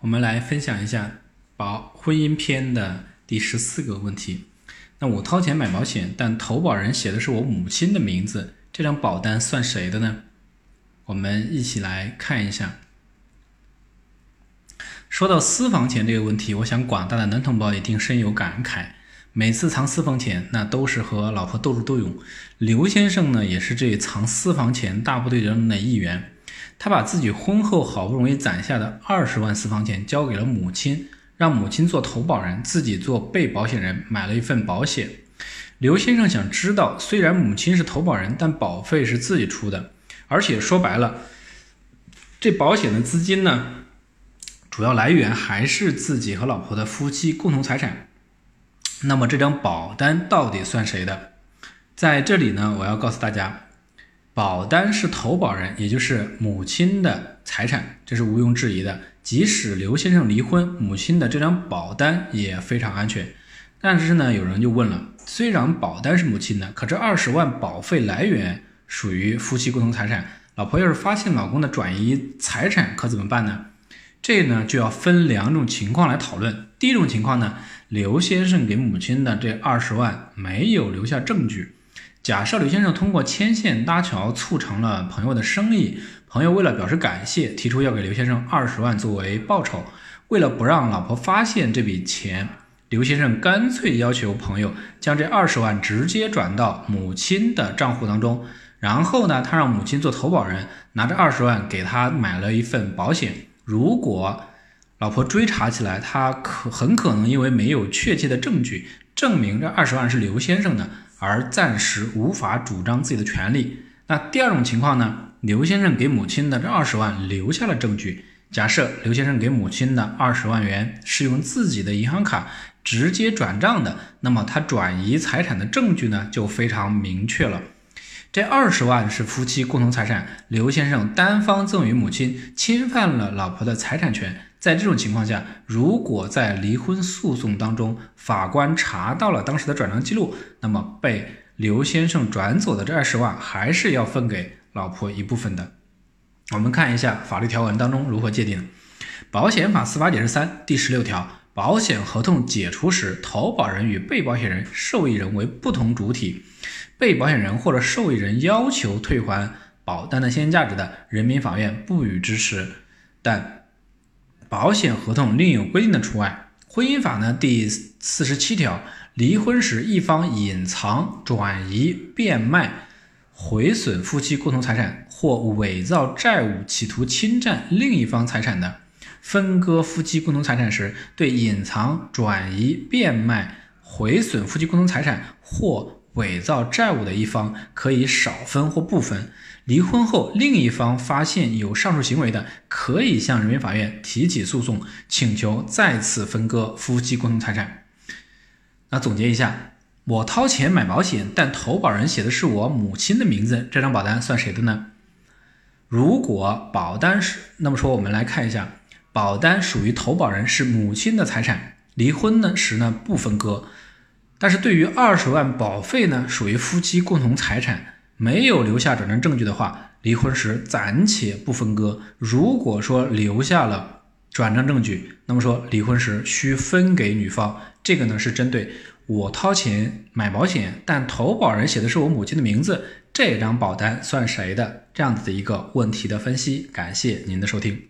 我们来分享一下保婚姻篇的第十四个问题。那我掏钱买保险，但投保人写的是我母亲的名字，这张保单算谁的呢？我们一起来看一下。说到私房钱这个问题，我想广大的男同胞一定深有感慨。每次藏私房钱，那都是和老婆斗智斗勇。刘先生呢，也是这藏私房钱大部队中的一员。他把自己婚后好不容易攒下的二十万私房钱交给了母亲，让母亲做投保人，自己做被保险人，买了一份保险。刘先生想知道，虽然母亲是投保人，但保费是自己出的，而且说白了，这保险的资金呢，主要来源还是自己和老婆的夫妻共同财产。那么这张保单到底算谁的？在这里呢，我要告诉大家。保单是投保人，也就是母亲的财产，这是毋庸置疑的。即使刘先生离婚，母亲的这张保单也非常安全。但是呢，有人就问了：虽然保单是母亲的，可这二十万保费来源属于夫妻共同财产，老婆要是发现老公的转移财产，可怎么办呢？这呢就要分两种情况来讨论。第一种情况呢，刘先生给母亲的这二十万没有留下证据。假设刘先生通过牵线搭桥促成了朋友的生意，朋友为了表示感谢，提出要给刘先生二十万作为报酬。为了不让老婆发现这笔钱，刘先生干脆要求朋友将这二十万直接转到母亲的账户当中。然后呢，他让母亲做投保人，拿着二十万给他买了一份保险。如果老婆追查起来，他可很可能因为没有确切的证据证明这二十万是刘先生的。而暂时无法主张自己的权利。那第二种情况呢？刘先生给母亲的这二十万留下了证据。假设刘先生给母亲的二十万元是用自己的银行卡直接转账的，那么他转移财产的证据呢就非常明确了。这二十万是夫妻共同财产，刘先生单方赠与母亲，侵犯了老婆的财产权。在这种情况下，如果在离婚诉讼当中，法官查到了当时的转账记录，那么被刘先生转走的这二十万还是要分给老婆一部分的。我们看一下法律条文当中如何界定。保险法司法解释三第十六条，保险合同解除时，投保人与被保险人、受益人为不同主体。被保险人或者受益人要求退还保单的现金价值的，人民法院不予支持。但保险合同另有规定的除外。婚姻法呢第四十七条，离婚时一方隐藏、转移、变卖、毁损夫妻共同财产或伪造债务，企图侵占另一方财产的，分割夫妻共同财产时，对隐藏、转移、变卖、毁损夫妻共同财产或伪造债务的一方可以少分或不分。离婚后，另一方发现有上述行为的，可以向人民法院提起诉讼，请求再次分割夫妻共同财产。那总结一下，我掏钱买保险，但投保人写的是我母亲的名字，这张保单算谁的呢？如果保单是，那么说我们来看一下，保单属于投保人是母亲的财产，离婚呢时呢不分割。但是对于二十万保费呢，属于夫妻共同财产，没有留下转账证据的话，离婚时暂且不分割。如果说留下了转账证据，那么说离婚时需分给女方。这个呢是针对我掏钱买保险，但投保人写的是我母亲的名字，这张保单算谁的？这样子的一个问题的分析。感谢您的收听。